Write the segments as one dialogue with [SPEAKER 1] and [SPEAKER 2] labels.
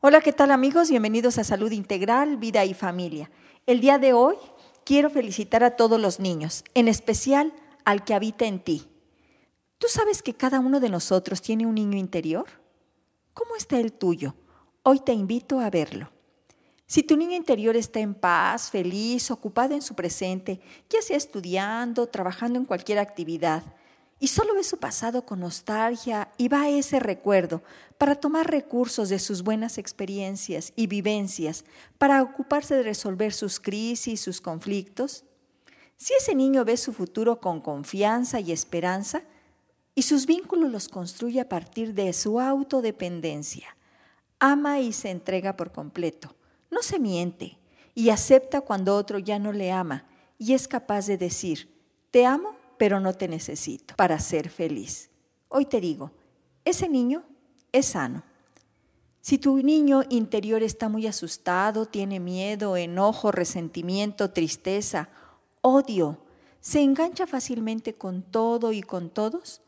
[SPEAKER 1] Hola, ¿qué tal amigos? Bienvenidos a Salud Integral, Vida y Familia. El día de hoy quiero felicitar a todos los niños, en especial al que habita en ti. ¿Tú sabes que cada uno de nosotros tiene un niño interior? ¿Cómo está el tuyo? Hoy te invito a verlo. Si tu niño interior está en paz, feliz, ocupado en su presente, ya sea estudiando, trabajando en cualquier actividad, y solo ve su pasado con nostalgia y va a ese recuerdo para tomar recursos de sus buenas experiencias y vivencias para ocuparse de resolver sus crisis, sus conflictos. Si ese niño ve su futuro con confianza y esperanza y sus vínculos los construye a partir de su autodependencia, ama y se entrega por completo, no se miente y acepta cuando otro ya no le ama y es capaz de decir, te amo pero no te necesito para ser feliz. Hoy te digo, ese niño es sano. Si tu niño interior está muy asustado, tiene miedo, enojo, resentimiento, tristeza, odio, se engancha fácilmente con todo y con todos,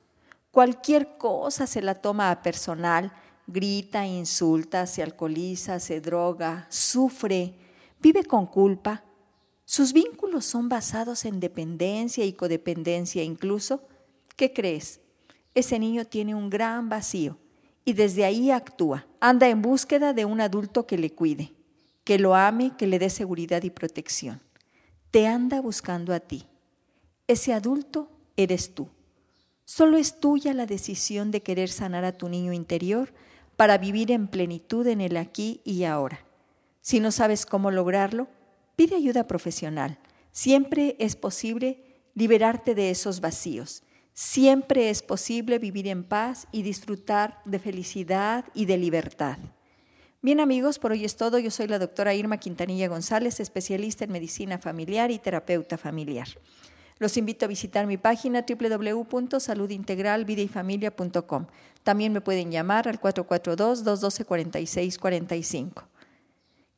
[SPEAKER 1] cualquier cosa se la toma a personal, grita, insulta, se alcoholiza, se droga, sufre, vive con culpa, sus vínculos son basados en dependencia y codependencia incluso. ¿Qué crees? Ese niño tiene un gran vacío y desde ahí actúa. Anda en búsqueda de un adulto que le cuide, que lo ame, que le dé seguridad y protección. Te anda buscando a ti. Ese adulto eres tú. Solo es tuya la decisión de querer sanar a tu niño interior para vivir en plenitud en el aquí y ahora. Si no sabes cómo lograrlo, Pide ayuda profesional. Siempre es posible liberarte de esos vacíos. Siempre es posible vivir en paz y disfrutar de felicidad y de libertad. Bien amigos, por hoy es todo. Yo soy la doctora Irma Quintanilla González, especialista en medicina familiar y terapeuta familiar. Los invito a visitar mi página www.saludintegralvidayfamilia.com. También me pueden llamar al 442-212-4645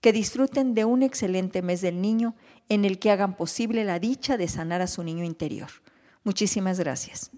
[SPEAKER 1] que disfruten de un excelente mes del niño en el que hagan posible la dicha de sanar a su niño interior. Muchísimas gracias.